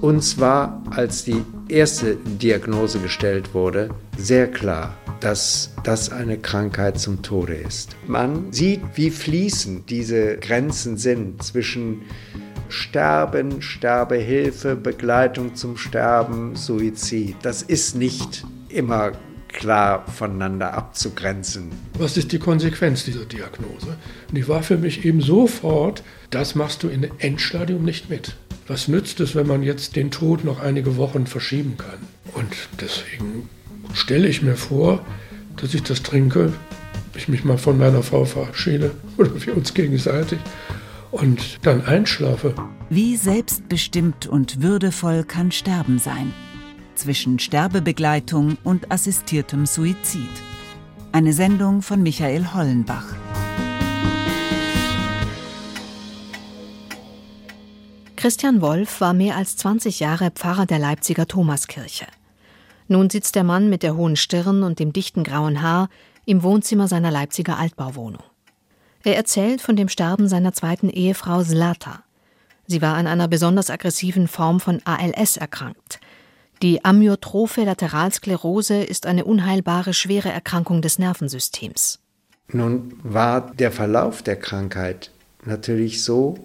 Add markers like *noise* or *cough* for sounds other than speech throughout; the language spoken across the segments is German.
Uns war, als die erste Diagnose gestellt wurde, sehr klar, dass das eine Krankheit zum Tode ist. Man sieht, wie fließend diese Grenzen sind zwischen Sterben, Sterbehilfe, Begleitung zum Sterben, Suizid. Das ist nicht immer klar voneinander abzugrenzen. Was ist die Konsequenz dieser Diagnose? Und die war für mich eben sofort, das machst du in Endstadium nicht mit. Was nützt es, wenn man jetzt den Tod noch einige Wochen verschieben kann? Und deswegen stelle ich mir vor, dass ich das trinke, ich mich mal von meiner Frau verabschiede *laughs* oder wir uns gegenseitig und dann einschlafe. Wie selbstbestimmt und würdevoll kann Sterben sein? Zwischen Sterbebegleitung und assistiertem Suizid. Eine Sendung von Michael Hollenbach. Christian Wolf war mehr als 20 Jahre Pfarrer der Leipziger Thomaskirche. Nun sitzt der Mann mit der hohen Stirn und dem dichten grauen Haar im Wohnzimmer seiner Leipziger Altbauwohnung. Er erzählt von dem Sterben seiner zweiten Ehefrau Slata. Sie war an einer besonders aggressiven Form von ALS erkrankt. Die Amyotrophe Lateralsklerose ist eine unheilbare schwere Erkrankung des Nervensystems. Nun war der Verlauf der Krankheit natürlich so,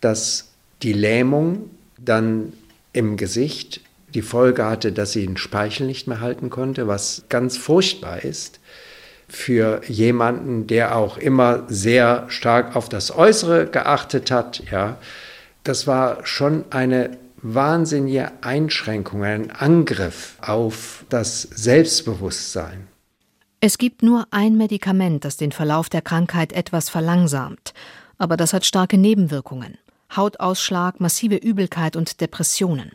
dass die Lähmung dann im Gesicht die Folge hatte, dass sie den Speichel nicht mehr halten konnte, was ganz furchtbar ist für jemanden, der auch immer sehr stark auf das Äußere geachtet hat. Ja, das war schon eine wahnsinnige Einschränkung, ein Angriff auf das Selbstbewusstsein. Es gibt nur ein Medikament, das den Verlauf der Krankheit etwas verlangsamt, aber das hat starke Nebenwirkungen. Hautausschlag, massive Übelkeit und Depressionen.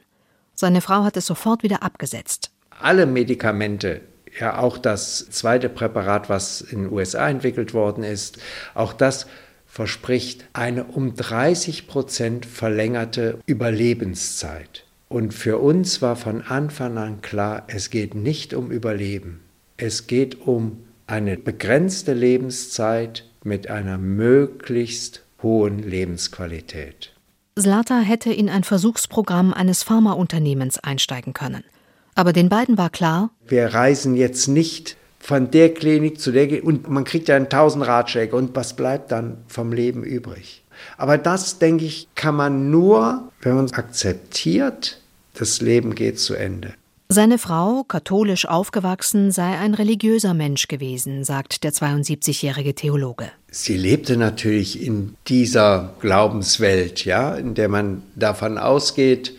Seine Frau hat es sofort wieder abgesetzt. Alle Medikamente, ja auch das zweite Präparat, was in den USA entwickelt worden ist, auch das verspricht eine um 30 Prozent verlängerte Überlebenszeit. Und für uns war von Anfang an klar, es geht nicht um Überleben. Es geht um eine begrenzte Lebenszeit mit einer möglichst hohen Lebensqualität. Slata hätte in ein Versuchsprogramm eines Pharmaunternehmens einsteigen können. Aber den beiden war klar, wir reisen jetzt nicht von der Klinik zu der und man kriegt ja einen tausend Ratschläge und was bleibt dann vom Leben übrig? Aber das, denke ich, kann man nur, wenn man akzeptiert, das Leben geht zu Ende. Seine Frau, katholisch aufgewachsen, sei ein religiöser Mensch gewesen, sagt der 72-jährige Theologe. Sie lebte natürlich in dieser Glaubenswelt, ja, in der man davon ausgeht,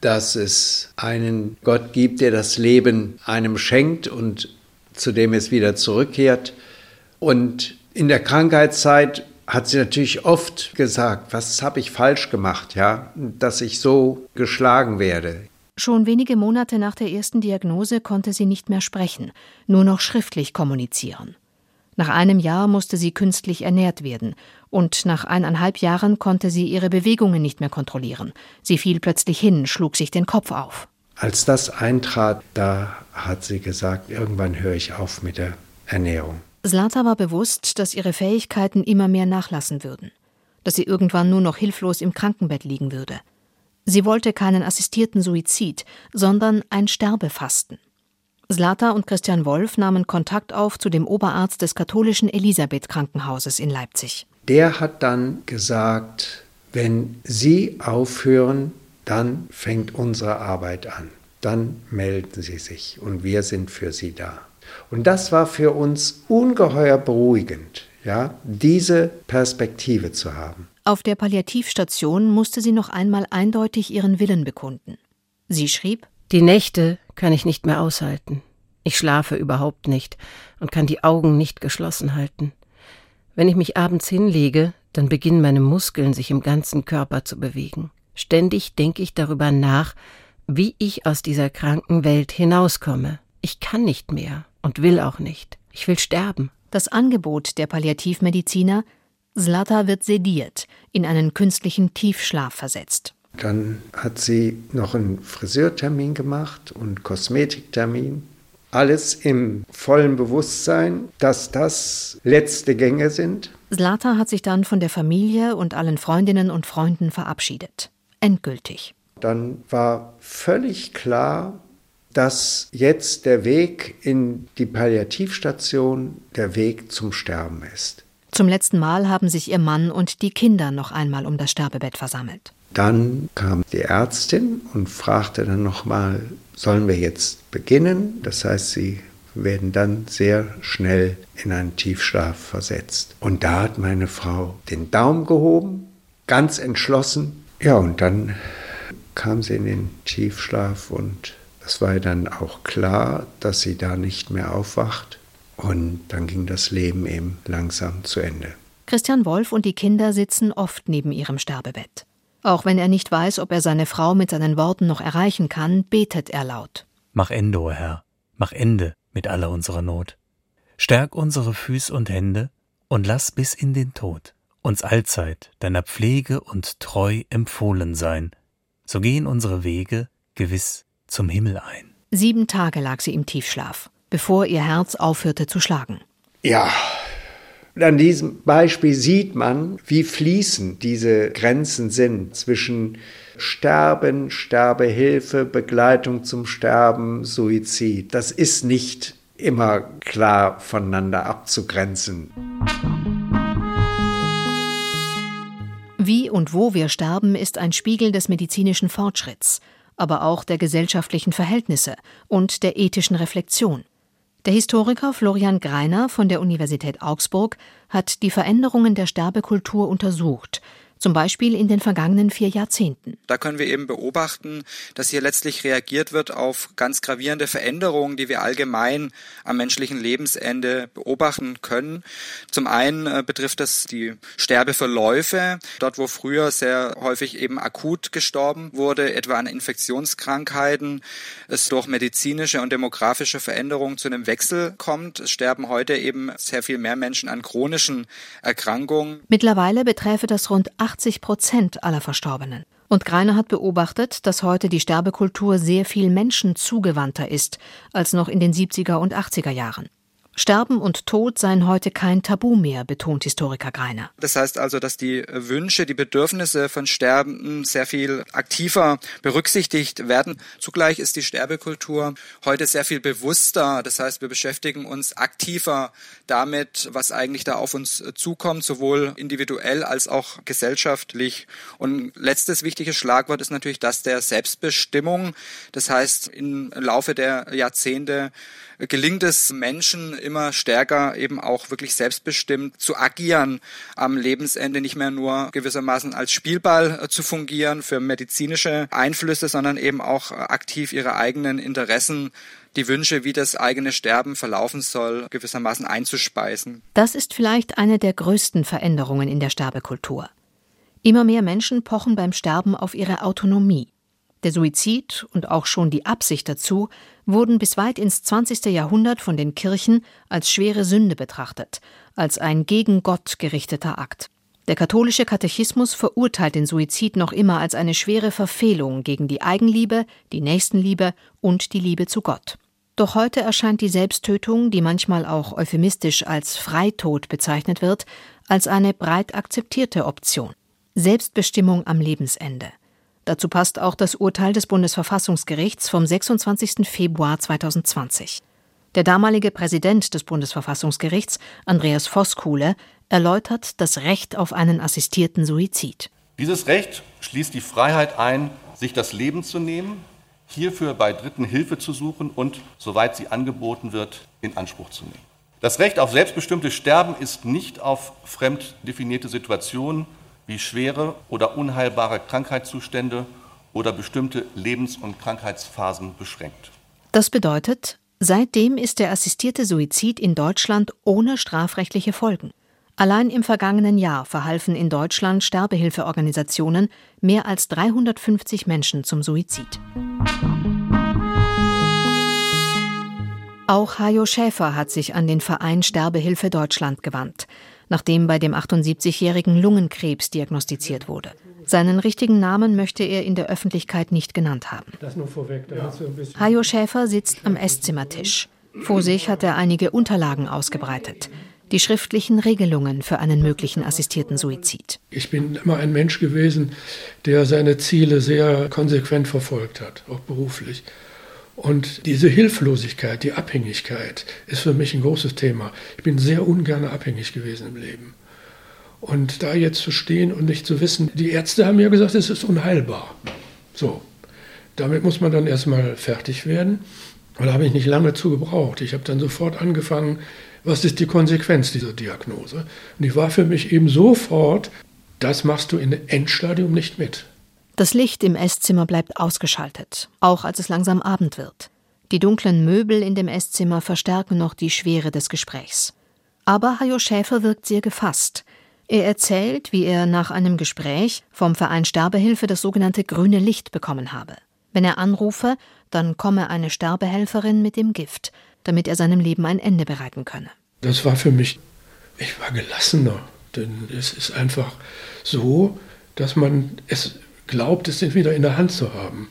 dass es einen Gott gibt, der das Leben einem schenkt und zu dem es wieder zurückkehrt. Und in der Krankheitszeit hat sie natürlich oft gesagt, was habe ich falsch gemacht, ja, dass ich so geschlagen werde. Schon wenige Monate nach der ersten Diagnose konnte sie nicht mehr sprechen, nur noch schriftlich kommunizieren. Nach einem Jahr musste sie künstlich ernährt werden, und nach eineinhalb Jahren konnte sie ihre Bewegungen nicht mehr kontrollieren. Sie fiel plötzlich hin, schlug sich den Kopf auf. Als das eintrat, da hat sie gesagt, irgendwann höre ich auf mit der Ernährung. Slata war bewusst, dass ihre Fähigkeiten immer mehr nachlassen würden, dass sie irgendwann nur noch hilflos im Krankenbett liegen würde. Sie wollte keinen assistierten Suizid, sondern ein Sterbefasten. Slata und Christian Wolf nahmen Kontakt auf zu dem Oberarzt des katholischen Elisabeth Krankenhauses in Leipzig. Der hat dann gesagt, wenn Sie aufhören, dann fängt unsere Arbeit an. Dann melden Sie sich und wir sind für Sie da. Und das war für uns ungeheuer beruhigend, ja, diese Perspektive zu haben. Auf der Palliativstation musste sie noch einmal eindeutig ihren Willen bekunden. Sie schrieb: Die Nächte kann ich nicht mehr aushalten. Ich schlafe überhaupt nicht und kann die Augen nicht geschlossen halten. Wenn ich mich abends hinlege, dann beginnen meine Muskeln sich im ganzen Körper zu bewegen. Ständig denke ich darüber nach, wie ich aus dieser kranken Welt hinauskomme. Ich kann nicht mehr und will auch nicht. Ich will sterben. Das Angebot der Palliativmediziner Slata wird sediert, in einen künstlichen Tiefschlaf versetzt. Dann hat sie noch einen Friseurtermin gemacht und Kosmetiktermin. Alles im vollen Bewusstsein, dass das letzte Gänge sind. Zlata hat sich dann von der Familie und allen Freundinnen und Freunden verabschiedet. Endgültig. Dann war völlig klar, dass jetzt der Weg in die Palliativstation der Weg zum Sterben ist. Zum letzten Mal haben sich ihr Mann und die Kinder noch einmal um das Sterbebett versammelt. Dann kam die Ärztin und fragte dann nochmal, sollen wir jetzt beginnen? Das heißt, sie werden dann sehr schnell in einen Tiefschlaf versetzt. Und da hat meine Frau den Daumen gehoben, ganz entschlossen. Ja, und dann kam sie in den Tiefschlaf und es war dann auch klar, dass sie da nicht mehr aufwacht. Und dann ging das Leben eben langsam zu Ende. Christian Wolf und die Kinder sitzen oft neben ihrem Sterbebett. Auch wenn er nicht weiß, ob er seine Frau mit seinen Worten noch erreichen kann, betet er laut. Mach Ende, o oh Herr, mach Ende mit aller unserer Not. Stärk unsere Füß und Hände und lass bis in den Tod uns allzeit deiner Pflege und treu empfohlen sein. So gehen unsere Wege gewiss zum Himmel ein. Sieben Tage lag sie im Tiefschlaf, bevor ihr Herz aufhörte zu schlagen. Ja, an diesem Beispiel sieht man, wie fließend diese Grenzen sind zwischen Sterben, Sterbehilfe, Begleitung zum Sterben, Suizid. Das ist nicht immer klar voneinander abzugrenzen. Und wo wir sterben, ist ein Spiegel des medizinischen Fortschritts, aber auch der gesellschaftlichen Verhältnisse und der ethischen Reflexion. Der Historiker Florian Greiner von der Universität Augsburg hat die Veränderungen der Sterbekultur untersucht zum Beispiel in den vergangenen vier Jahrzehnten. Da können wir eben beobachten, dass hier letztlich reagiert wird auf ganz gravierende Veränderungen, die wir allgemein am menschlichen Lebensende beobachten können. Zum einen äh, betrifft das die Sterbeverläufe, dort wo früher sehr häufig eben akut gestorben wurde, etwa an Infektionskrankheiten, es durch medizinische und demografische Veränderungen zu einem Wechsel kommt. Es sterben heute eben sehr viel mehr Menschen an chronischen Erkrankungen. Mittlerweile beträfe das rund 80 Prozent aller Verstorbenen. Und Greiner hat beobachtet, dass heute die Sterbekultur sehr viel menschenzugewandter ist als noch in den 70er und 80er Jahren. Sterben und Tod seien heute kein Tabu mehr, betont Historiker Greiner. Das heißt also, dass die Wünsche, die Bedürfnisse von Sterbenden sehr viel aktiver berücksichtigt werden. Zugleich ist die Sterbekultur heute sehr viel bewusster. Das heißt, wir beschäftigen uns aktiver damit, was eigentlich da auf uns zukommt, sowohl individuell als auch gesellschaftlich. Und letztes wichtiges Schlagwort ist natürlich das der Selbstbestimmung. Das heißt, im Laufe der Jahrzehnte gelingt es Menschen immer stärker eben auch wirklich selbstbestimmt zu agieren, am Lebensende nicht mehr nur gewissermaßen als Spielball äh, zu fungieren für medizinische Einflüsse, sondern eben auch äh, aktiv ihre eigenen Interessen die Wünsche, wie das eigene Sterben verlaufen soll, gewissermaßen einzuspeisen. Das ist vielleicht eine der größten Veränderungen in der Sterbekultur. Immer mehr Menschen pochen beim Sterben auf ihre Autonomie. Der Suizid und auch schon die Absicht dazu wurden bis weit ins 20. Jahrhundert von den Kirchen als schwere Sünde betrachtet, als ein gegen Gott gerichteter Akt. Der katholische Katechismus verurteilt den Suizid noch immer als eine schwere Verfehlung gegen die Eigenliebe, die Nächstenliebe und die Liebe zu Gott. Doch heute erscheint die Selbsttötung, die manchmal auch euphemistisch als Freitod bezeichnet wird, als eine breit akzeptierte Option. Selbstbestimmung am Lebensende. Dazu passt auch das Urteil des Bundesverfassungsgerichts vom 26. Februar 2020. Der damalige Präsident des Bundesverfassungsgerichts, Andreas Voskuhle, erläutert das Recht auf einen assistierten Suizid. Dieses Recht schließt die Freiheit ein, sich das Leben zu nehmen, hierfür bei Dritten Hilfe zu suchen und, soweit sie angeboten wird, in Anspruch zu nehmen. Das Recht auf selbstbestimmtes Sterben ist nicht auf fremd definierte Situationen wie schwere oder unheilbare Krankheitszustände oder bestimmte Lebens- und Krankheitsphasen beschränkt. Das bedeutet, seitdem ist der assistierte Suizid in Deutschland ohne strafrechtliche Folgen. Allein im vergangenen Jahr verhalfen in Deutschland Sterbehilfeorganisationen mehr als 350 Menschen zum Suizid. Auch Hajo Schäfer hat sich an den Verein Sterbehilfe Deutschland gewandt nachdem bei dem 78-jährigen Lungenkrebs diagnostiziert wurde. Seinen richtigen Namen möchte er in der Öffentlichkeit nicht genannt haben. Hajo Schäfer sitzt am Esszimmertisch. Vor sich hat er einige Unterlagen ausgebreitet. die schriftlichen Regelungen für einen möglichen assistierten Suizid. Ich bin immer ein Mensch gewesen, der seine Ziele sehr konsequent verfolgt hat, auch beruflich. Und diese Hilflosigkeit, die Abhängigkeit ist für mich ein großes Thema. Ich bin sehr ungern abhängig gewesen im Leben. Und da jetzt zu stehen und nicht zu wissen, die Ärzte haben ja gesagt, es ist unheilbar. So, damit muss man dann erstmal fertig werden. Und da habe ich nicht lange zu gebraucht. Ich habe dann sofort angefangen, was ist die Konsequenz dieser Diagnose? Und die war für mich eben sofort, das machst du in Endstadium nicht mit. Das Licht im Esszimmer bleibt ausgeschaltet, auch als es langsam Abend wird. Die dunklen Möbel in dem Esszimmer verstärken noch die Schwere des Gesprächs. Aber Hajo Schäfer wirkt sehr gefasst. Er erzählt, wie er nach einem Gespräch vom Verein Sterbehilfe das sogenannte grüne Licht bekommen habe. Wenn er anrufe, dann komme eine Sterbehelferin mit dem Gift, damit er seinem Leben ein Ende bereiten könne. Das war für mich, ich war gelassener, denn es ist einfach so, dass man es glaubt, es wieder in der Hand zu haben.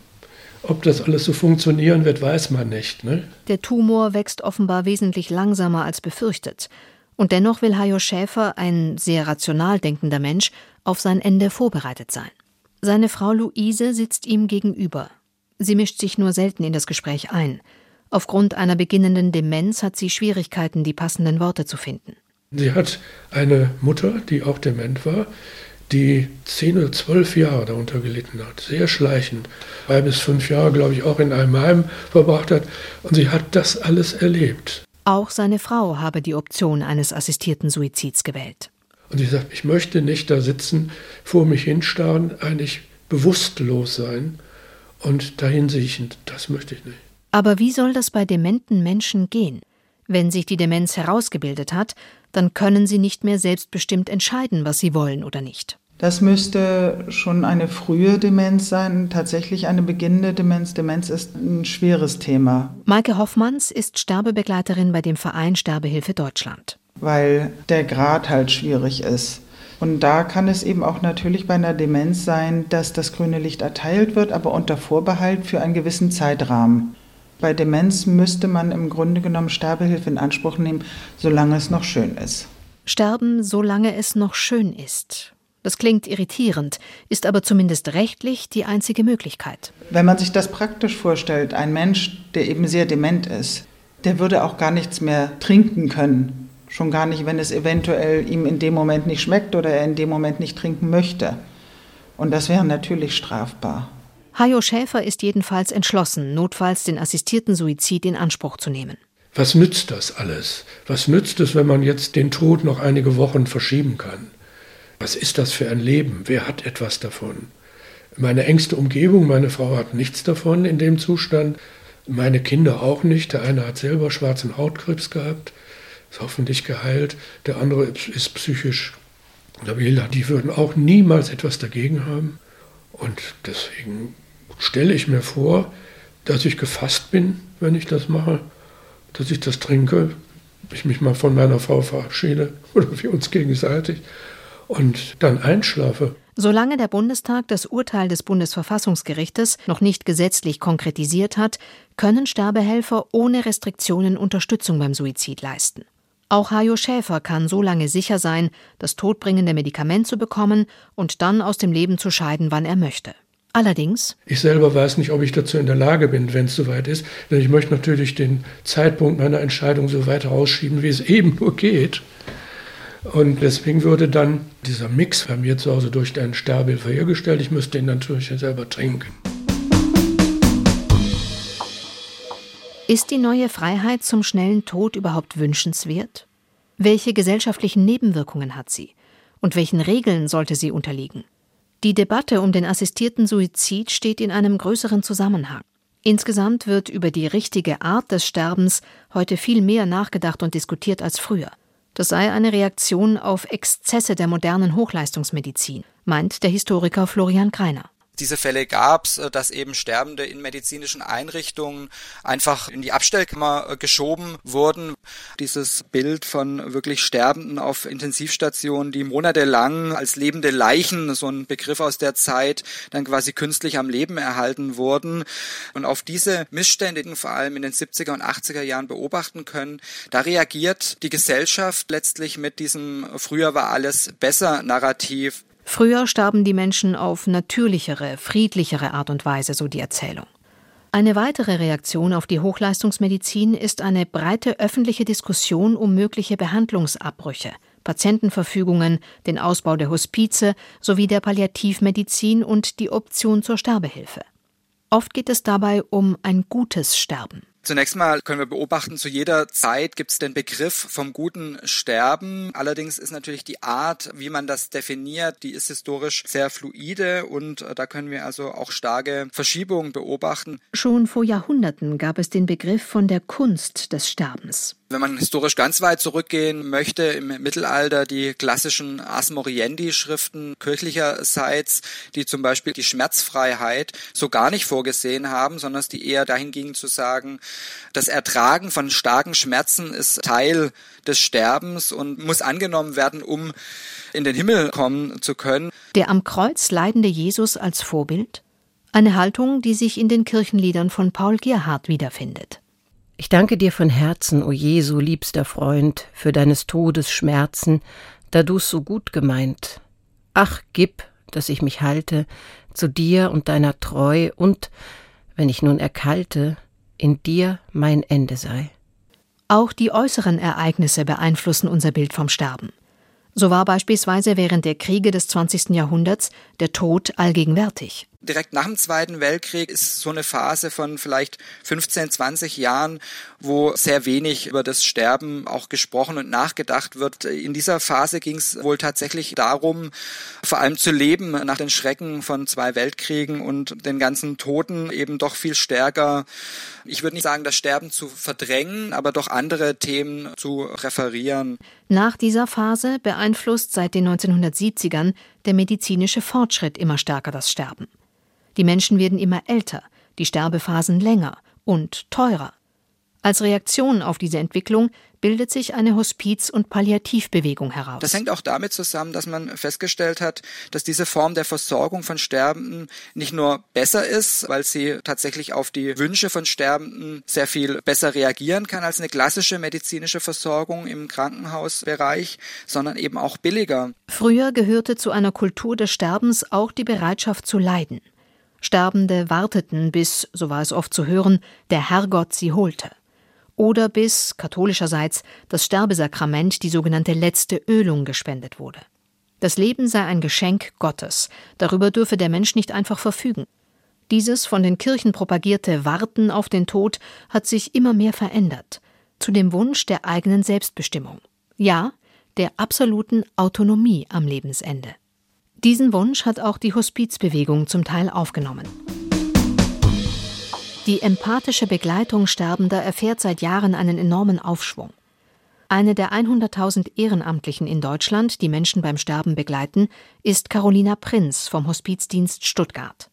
Ob das alles so funktionieren wird, weiß man nicht. Ne? Der Tumor wächst offenbar wesentlich langsamer als befürchtet. Und dennoch will Hajo Schäfer, ein sehr rational denkender Mensch, auf sein Ende vorbereitet sein. Seine Frau Luise sitzt ihm gegenüber. Sie mischt sich nur selten in das Gespräch ein. Aufgrund einer beginnenden Demenz hat sie Schwierigkeiten, die passenden Worte zu finden. Sie hat eine Mutter, die auch dement war, die zehn oder zwölf Jahre darunter gelitten hat, sehr schleichend, drei bis fünf Jahre, glaube ich, auch in einem Heim verbracht hat. Und sie hat das alles erlebt. Auch seine Frau habe die Option eines assistierten Suizids gewählt. Und sie sagt, ich möchte nicht da sitzen, vor mich hinstarren, eigentlich bewusstlos sein und dahin siechend. Das möchte ich nicht. Aber wie soll das bei dementen Menschen gehen? Wenn sich die Demenz herausgebildet hat, dann können sie nicht mehr selbstbestimmt entscheiden, was sie wollen oder nicht. Das müsste schon eine frühe Demenz sein, tatsächlich eine beginnende Demenz. Demenz ist ein schweres Thema. Maike Hoffmanns ist Sterbebegleiterin bei dem Verein Sterbehilfe Deutschland. Weil der Grad halt schwierig ist. Und da kann es eben auch natürlich bei einer Demenz sein, dass das grüne Licht erteilt wird, aber unter Vorbehalt für einen gewissen Zeitrahmen. Bei Demenz müsste man im Grunde genommen Sterbehilfe in Anspruch nehmen, solange es noch schön ist. Sterben, solange es noch schön ist. Das klingt irritierend, ist aber zumindest rechtlich die einzige Möglichkeit. Wenn man sich das praktisch vorstellt, ein Mensch, der eben sehr dement ist, der würde auch gar nichts mehr trinken können. Schon gar nicht, wenn es eventuell ihm in dem Moment nicht schmeckt oder er in dem Moment nicht trinken möchte. Und das wäre natürlich strafbar. Hajo Schäfer ist jedenfalls entschlossen, notfalls den assistierten Suizid in Anspruch zu nehmen. Was nützt das alles? Was nützt es, wenn man jetzt den Tod noch einige Wochen verschieben kann? Was ist das für ein Leben? Wer hat etwas davon? Meine engste Umgebung, meine Frau hat nichts davon in dem Zustand, meine Kinder auch nicht. Der eine hat selber schwarzen Hautkrebs gehabt, ist hoffentlich geheilt, der andere ist psychisch labil. Die würden auch niemals etwas dagegen haben. Und deswegen stelle ich mir vor, dass ich gefasst bin, wenn ich das mache, dass ich das trinke, ich mich mal von meiner Frau verabschiede *laughs* oder wir uns gegenseitig und dann einschlafe. Solange der Bundestag das Urteil des Bundesverfassungsgerichtes noch nicht gesetzlich konkretisiert hat, können Sterbehelfer ohne Restriktionen Unterstützung beim Suizid leisten. Auch Hajo Schäfer kann so lange sicher sein, das todbringende Medikament zu bekommen und dann aus dem Leben zu scheiden, wann er möchte. Allerdings. Ich selber weiß nicht, ob ich dazu in der Lage bin, wenn es soweit ist. Denn ich möchte natürlich den Zeitpunkt meiner Entscheidung so weit rausschieben, wie es *laughs* eben nur geht. Und deswegen würde dann dieser Mix bei mir zu Hause durch deinen Sterbehilfe hergestellt. Ich müsste ihn natürlich selber trinken. Ist die neue Freiheit zum schnellen Tod überhaupt wünschenswert? Welche gesellschaftlichen Nebenwirkungen hat sie? Und welchen Regeln sollte sie unterliegen? Die Debatte um den assistierten Suizid steht in einem größeren Zusammenhang. Insgesamt wird über die richtige Art des Sterbens heute viel mehr nachgedacht und diskutiert als früher. Das sei eine Reaktion auf Exzesse der modernen Hochleistungsmedizin, meint der Historiker Florian Greiner. Diese Fälle gab es, äh, dass eben Sterbende in medizinischen Einrichtungen einfach in die Abstellkammer äh, geschoben wurden. Dieses Bild von wirklich Sterbenden auf Intensivstationen, die monatelang als lebende Leichen, so ein Begriff aus der Zeit, dann quasi künstlich am Leben erhalten wurden. Und auf diese Missstände, die vor allem in den 70er und 80er Jahren beobachten können, da reagiert die Gesellschaft letztlich mit diesem früher war alles besser Narrativ. Früher starben die Menschen auf natürlichere, friedlichere Art und Weise, so die Erzählung. Eine weitere Reaktion auf die Hochleistungsmedizin ist eine breite öffentliche Diskussion um mögliche Behandlungsabbrüche, Patientenverfügungen, den Ausbau der Hospize sowie der Palliativmedizin und die Option zur Sterbehilfe. Oft geht es dabei um ein gutes Sterben. Zunächst mal können wir beobachten, zu jeder Zeit gibt es den Begriff vom guten Sterben. Allerdings ist natürlich die Art, wie man das definiert, die ist historisch sehr fluide und äh, da können wir also auch starke Verschiebungen beobachten. Schon vor Jahrhunderten gab es den Begriff von der Kunst des Sterbens. Wenn man historisch ganz weit zurückgehen möchte, im Mittelalter die klassischen Asmoriendi-Schriften kirchlicherseits, die zum Beispiel die Schmerzfreiheit so gar nicht vorgesehen haben, sondern die eher dahin gingen zu sagen, das Ertragen von starken Schmerzen ist Teil des Sterbens und muss angenommen werden, um in den Himmel kommen zu können. Der am Kreuz leidende Jesus als Vorbild? Eine Haltung, die sich in den Kirchenliedern von Paul Gerhardt wiederfindet. Ich danke dir von Herzen, o Jesu, liebster Freund, für deines Todes Schmerzen, da du's so gut gemeint. Ach, gib, dass ich mich halte zu dir und deiner Treu und, wenn ich nun erkalte, in dir mein Ende sei. Auch die äußeren Ereignisse beeinflussen unser Bild vom Sterben. So war beispielsweise während der Kriege des 20. Jahrhunderts der Tod allgegenwärtig direkt nach dem Zweiten Weltkrieg ist so eine Phase von vielleicht 15, 20 Jahren, wo sehr wenig über das Sterben auch gesprochen und nachgedacht wird. In dieser Phase ging es wohl tatsächlich darum, vor allem zu leben nach den Schrecken von zwei Weltkriegen und den ganzen Toten eben doch viel stärker, ich würde nicht sagen, das Sterben zu verdrängen, aber doch andere Themen zu referieren. Nach dieser Phase beeinflusst seit den 1970ern der medizinische Fortschritt immer stärker das Sterben. Die Menschen werden immer älter, die Sterbephasen länger und teurer. Als Reaktion auf diese Entwicklung bildet sich eine Hospiz- und Palliativbewegung heraus. Das hängt auch damit zusammen, dass man festgestellt hat, dass diese Form der Versorgung von Sterbenden nicht nur besser ist, weil sie tatsächlich auf die Wünsche von Sterbenden sehr viel besser reagieren kann als eine klassische medizinische Versorgung im Krankenhausbereich, sondern eben auch billiger. Früher gehörte zu einer Kultur des Sterbens auch die Bereitschaft zu leiden. Sterbende warteten, bis, so war es oft zu hören, der Herrgott sie holte. Oder bis, katholischerseits, das Sterbesakrament, die sogenannte letzte Ölung, gespendet wurde. Das Leben sei ein Geschenk Gottes, darüber dürfe der Mensch nicht einfach verfügen. Dieses von den Kirchen propagierte Warten auf den Tod hat sich immer mehr verändert, zu dem Wunsch der eigenen Selbstbestimmung. Ja, der absoluten Autonomie am Lebensende. Diesen Wunsch hat auch die Hospizbewegung zum Teil aufgenommen. Die empathische Begleitung Sterbender erfährt seit Jahren einen enormen Aufschwung. Eine der 100.000 Ehrenamtlichen in Deutschland, die Menschen beim Sterben begleiten, ist Carolina Prinz vom Hospizdienst Stuttgart.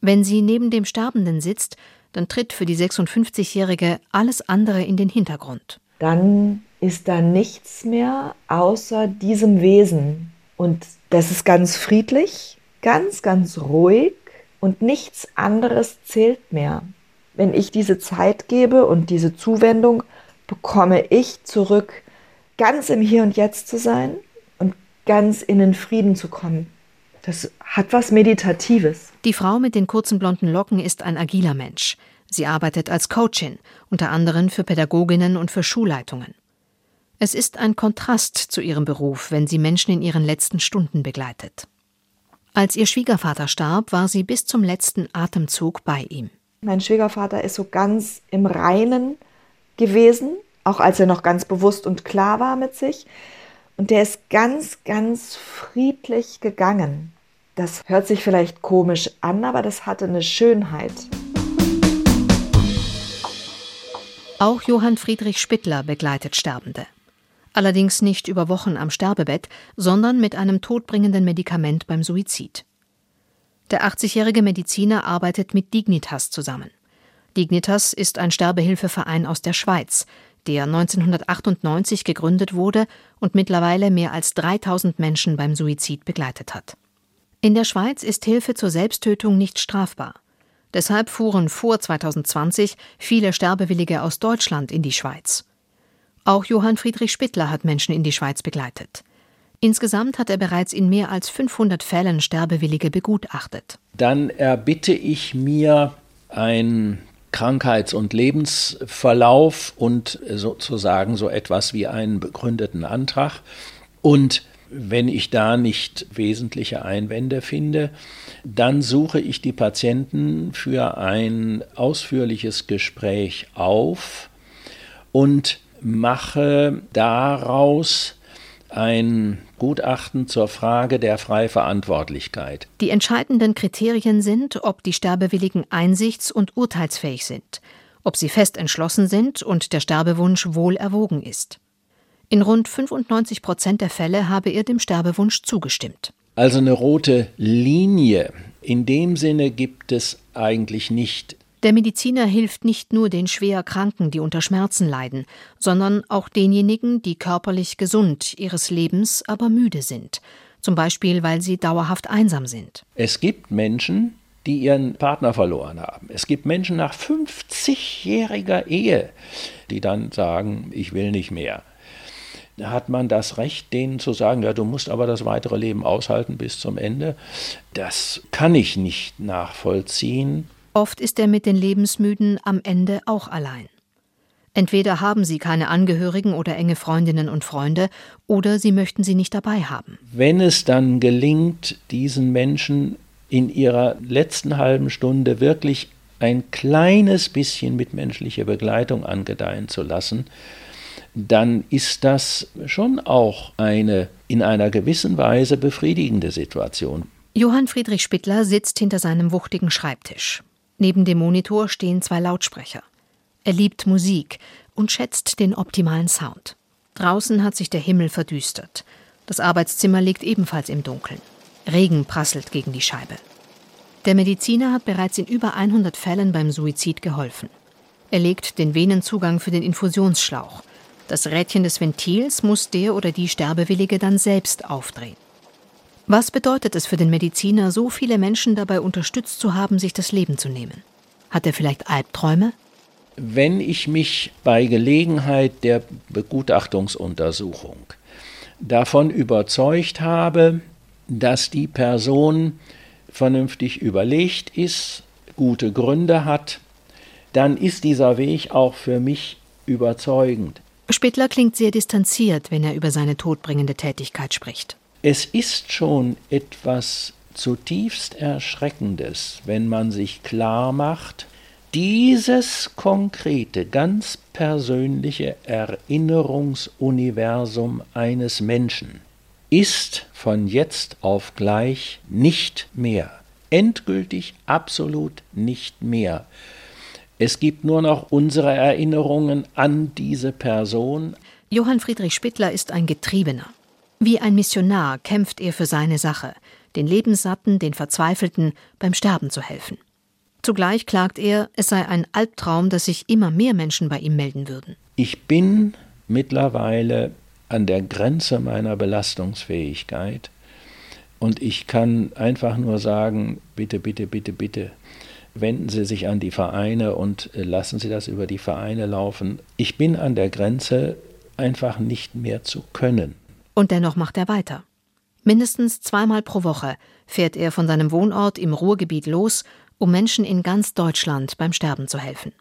Wenn sie neben dem Sterbenden sitzt, dann tritt für die 56-Jährige alles andere in den Hintergrund. Dann ist da nichts mehr außer diesem Wesen. Und das ist ganz friedlich, ganz, ganz ruhig und nichts anderes zählt mehr. Wenn ich diese Zeit gebe und diese Zuwendung, bekomme ich zurück, ganz im Hier und Jetzt zu sein und ganz in den Frieden zu kommen. Das hat was Meditatives. Die Frau mit den kurzen blonden Locken ist ein agiler Mensch. Sie arbeitet als Coachin, unter anderem für Pädagoginnen und für Schulleitungen. Es ist ein Kontrast zu ihrem Beruf, wenn sie Menschen in ihren letzten Stunden begleitet. Als ihr Schwiegervater starb, war sie bis zum letzten Atemzug bei ihm. Mein Schwiegervater ist so ganz im Reinen gewesen, auch als er noch ganz bewusst und klar war mit sich. Und der ist ganz, ganz friedlich gegangen. Das hört sich vielleicht komisch an, aber das hatte eine Schönheit. Auch Johann Friedrich Spittler begleitet Sterbende allerdings nicht über Wochen am Sterbebett, sondern mit einem todbringenden Medikament beim Suizid. Der 80-jährige Mediziner arbeitet mit Dignitas zusammen. Dignitas ist ein Sterbehilfeverein aus der Schweiz, der 1998 gegründet wurde und mittlerweile mehr als 3000 Menschen beim Suizid begleitet hat. In der Schweiz ist Hilfe zur Selbsttötung nicht strafbar. Deshalb fuhren vor 2020 viele Sterbewillige aus Deutschland in die Schweiz. Auch Johann Friedrich Spittler hat Menschen in die Schweiz begleitet. Insgesamt hat er bereits in mehr als 500 Fällen Sterbewillige begutachtet. Dann erbitte ich mir ein Krankheits- und Lebensverlauf und sozusagen so etwas wie einen begründeten Antrag. Und wenn ich da nicht wesentliche Einwände finde, dann suche ich die Patienten für ein ausführliches Gespräch auf und mache daraus ein Gutachten zur Frage der Freiverantwortlichkeit. Die entscheidenden Kriterien sind, ob die Sterbewilligen einsichts- und urteilsfähig sind, ob sie fest entschlossen sind und der Sterbewunsch wohl erwogen ist. In rund 95 Prozent der Fälle habe er dem Sterbewunsch zugestimmt. Also eine rote Linie in dem Sinne gibt es eigentlich nicht. Der Mediziner hilft nicht nur den schwer Kranken, die unter Schmerzen leiden, sondern auch denjenigen, die körperlich gesund, ihres Lebens aber müde sind, zum Beispiel weil sie dauerhaft einsam sind. Es gibt Menschen, die ihren Partner verloren haben. Es gibt Menschen nach 50-jähriger Ehe, die dann sagen, ich will nicht mehr. Hat man das Recht, denen zu sagen, ja, du musst aber das weitere Leben aushalten bis zum Ende. Das kann ich nicht nachvollziehen. Oft ist er mit den Lebensmüden am Ende auch allein. Entweder haben sie keine Angehörigen oder enge Freundinnen und Freunde, oder sie möchten sie nicht dabei haben. Wenn es dann gelingt, diesen Menschen in ihrer letzten halben Stunde wirklich ein kleines bisschen mitmenschliche Begleitung angedeihen zu lassen, dann ist das schon auch eine in einer gewissen Weise befriedigende Situation. Johann Friedrich Spittler sitzt hinter seinem wuchtigen Schreibtisch. Neben dem Monitor stehen zwei Lautsprecher. Er liebt Musik und schätzt den optimalen Sound. Draußen hat sich der Himmel verdüstert. Das Arbeitszimmer liegt ebenfalls im Dunkeln. Regen prasselt gegen die Scheibe. Der Mediziner hat bereits in über 100 Fällen beim Suizid geholfen. Er legt den Venenzugang für den Infusionsschlauch. Das Rädchen des Ventils muss der oder die Sterbewillige dann selbst aufdrehen. Was bedeutet es für den Mediziner, so viele Menschen dabei unterstützt zu haben, sich das Leben zu nehmen? Hat er vielleicht Albträume? Wenn ich mich bei Gelegenheit der Begutachtungsuntersuchung davon überzeugt habe, dass die Person vernünftig überlegt ist, gute Gründe hat, dann ist dieser Weg auch für mich überzeugend. Spittler klingt sehr distanziert, wenn er über seine todbringende Tätigkeit spricht. Es ist schon etwas zutiefst Erschreckendes, wenn man sich klar macht, dieses konkrete, ganz persönliche Erinnerungsuniversum eines Menschen ist von jetzt auf gleich nicht mehr, endgültig absolut nicht mehr. Es gibt nur noch unsere Erinnerungen an diese Person. Johann Friedrich Spittler ist ein Getriebener. Wie ein Missionar kämpft er für seine Sache, den Lebenssatten, den Verzweifelten beim Sterben zu helfen. Zugleich klagt er, es sei ein Albtraum, dass sich immer mehr Menschen bei ihm melden würden. Ich bin mittlerweile an der Grenze meiner Belastungsfähigkeit und ich kann einfach nur sagen, bitte, bitte, bitte, bitte, wenden Sie sich an die Vereine und äh, lassen Sie das über die Vereine laufen. Ich bin an der Grenze, einfach nicht mehr zu können. Und dennoch macht er weiter. Mindestens zweimal pro Woche fährt er von seinem Wohnort im Ruhrgebiet los um Menschen in ganz Deutschland beim Sterben zu helfen.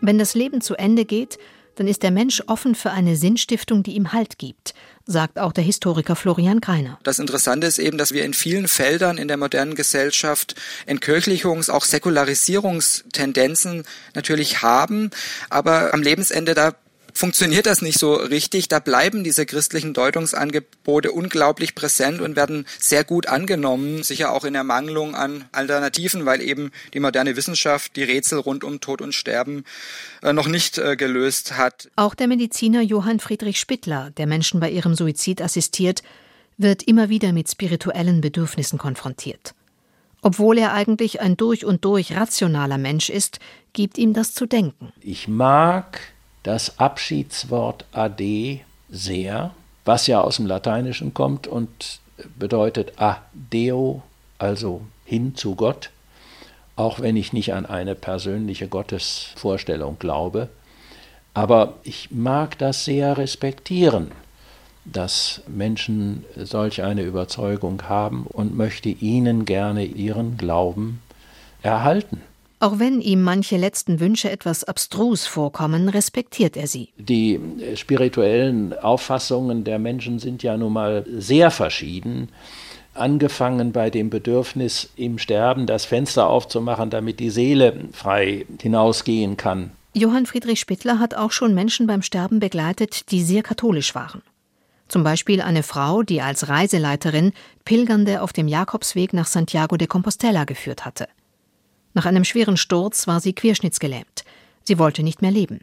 Wenn das Leben zu Ende geht, dann ist der Mensch offen für eine Sinnstiftung, die ihm Halt gibt, sagt auch der Historiker Florian Greiner. Das Interessante ist eben, dass wir in vielen Feldern in der modernen Gesellschaft Entkirchlichungs-, auch Säkularisierungstendenzen natürlich haben, aber am Lebensende da funktioniert das nicht so richtig. Da bleiben diese christlichen Deutungsangebote unglaublich präsent und werden sehr gut angenommen, sicher auch in Ermangelung an Alternativen, weil eben die moderne Wissenschaft die Rätsel rund um Tod und Sterben äh, noch nicht äh, gelöst hat. Auch der Mediziner Johann Friedrich Spittler, der Menschen bei ihrem Suizid assistiert, wird immer wieder mit spirituellen Bedürfnissen konfrontiert. Obwohl er eigentlich ein durch und durch rationaler Mensch ist, gibt ihm das zu denken. Ich mag das Abschiedswort Ade sehr, was ja aus dem Lateinischen kommt und bedeutet Adeo, also hin zu Gott, auch wenn ich nicht an eine persönliche Gottesvorstellung glaube. Aber ich mag das sehr respektieren, dass Menschen solch eine Überzeugung haben und möchte ihnen gerne ihren Glauben erhalten. Auch wenn ihm manche letzten Wünsche etwas abstrus vorkommen, respektiert er sie. Die spirituellen Auffassungen der Menschen sind ja nun mal sehr verschieden. Angefangen bei dem Bedürfnis, im Sterben das Fenster aufzumachen, damit die Seele frei hinausgehen kann. Johann Friedrich Spittler hat auch schon Menschen beim Sterben begleitet, die sehr katholisch waren. Zum Beispiel eine Frau, die als Reiseleiterin Pilgernde auf dem Jakobsweg nach Santiago de Compostela geführt hatte. Nach einem schweren Sturz war sie querschnittsgelähmt. Sie wollte nicht mehr leben.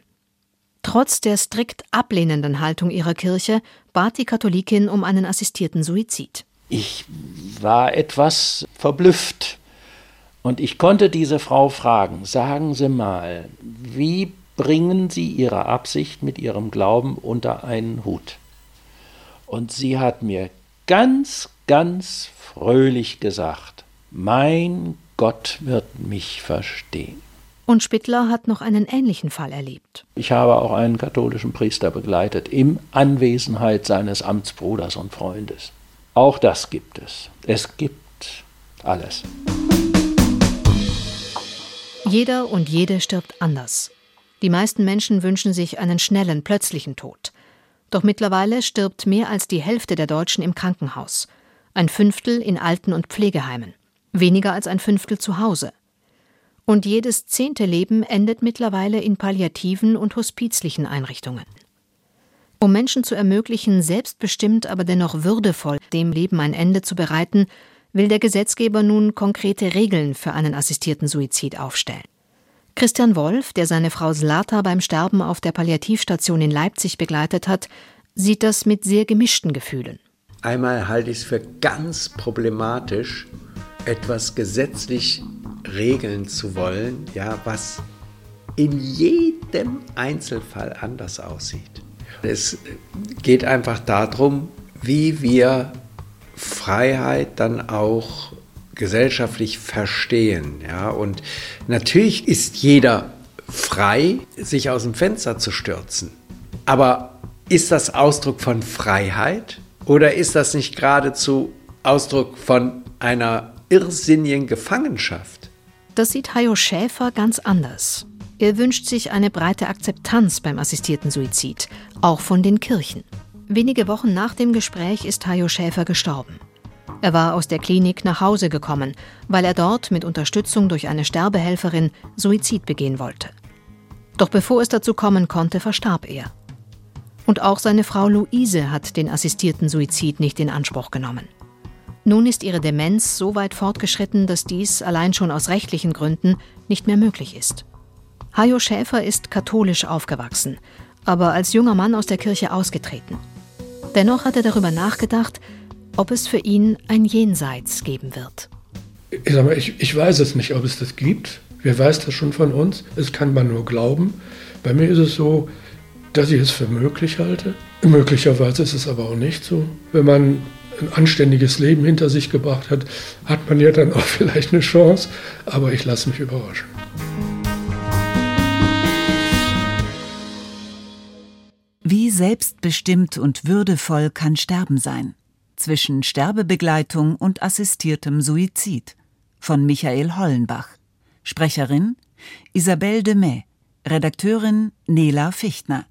Trotz der strikt ablehnenden Haltung ihrer Kirche bat die Katholikin um einen assistierten Suizid. Ich war etwas verblüfft und ich konnte diese Frau fragen, sagen Sie mal, wie bringen Sie Ihre Absicht mit Ihrem Glauben unter einen Hut? Und sie hat mir ganz, ganz fröhlich gesagt, mein Gott wird mich verstehen. Und Spittler hat noch einen ähnlichen Fall erlebt. Ich habe auch einen katholischen Priester begleitet, in Anwesenheit seines Amtsbruders und Freundes. Auch das gibt es. Es gibt alles. Jeder und jede stirbt anders. Die meisten Menschen wünschen sich einen schnellen, plötzlichen Tod. Doch mittlerweile stirbt mehr als die Hälfte der Deutschen im Krankenhaus, ein Fünftel in Alten- und Pflegeheimen, weniger als ein Fünftel zu Hause. Und jedes zehnte Leben endet mittlerweile in palliativen und hospizlichen Einrichtungen. Um Menschen zu ermöglichen, selbstbestimmt, aber dennoch würdevoll dem Leben ein Ende zu bereiten, will der Gesetzgeber nun konkrete Regeln für einen assistierten Suizid aufstellen. Christian Wolf, der seine Frau Slata beim Sterben auf der Palliativstation in Leipzig begleitet hat, sieht das mit sehr gemischten Gefühlen. Einmal halte ich es für ganz problematisch, etwas gesetzlich regeln zu wollen, ja, was in jedem Einzelfall anders aussieht. Es geht einfach darum, wie wir Freiheit dann auch gesellschaftlich verstehen. Ja? Und natürlich ist jeder frei, sich aus dem Fenster zu stürzen. Aber ist das Ausdruck von Freiheit oder ist das nicht geradezu Ausdruck von einer irrsinnigen Gefangenschaft? Das sieht Hajo Schäfer ganz anders. Er wünscht sich eine breite Akzeptanz beim assistierten Suizid, auch von den Kirchen. Wenige Wochen nach dem Gespräch ist Hajo Schäfer gestorben. Er war aus der Klinik nach Hause gekommen, weil er dort mit Unterstützung durch eine Sterbehelferin Suizid begehen wollte. Doch bevor es dazu kommen konnte, verstarb er. Und auch seine Frau Luise hat den assistierten Suizid nicht in Anspruch genommen. Nun ist ihre Demenz so weit fortgeschritten, dass dies allein schon aus rechtlichen Gründen nicht mehr möglich ist. Hajo Schäfer ist katholisch aufgewachsen, aber als junger Mann aus der Kirche ausgetreten. Dennoch hat er darüber nachgedacht, ob es für ihn ein Jenseits geben wird. Ich, mal, ich, ich weiß es nicht, ob es das gibt. Wer weiß das schon von uns? Es kann man nur glauben. Bei mir ist es so, dass ich es für möglich halte. Möglicherweise ist es aber auch nicht so. Wenn man ein anständiges Leben hinter sich gebracht hat, hat man ja dann auch *laughs* vielleicht eine Chance. Aber ich lasse mich überraschen. Wie selbstbestimmt und würdevoll kann Sterben sein? zwischen Sterbebegleitung und assistiertem Suizid von Michael Hollenbach. Sprecherin Isabelle de May, Redakteurin Nela Fichtner.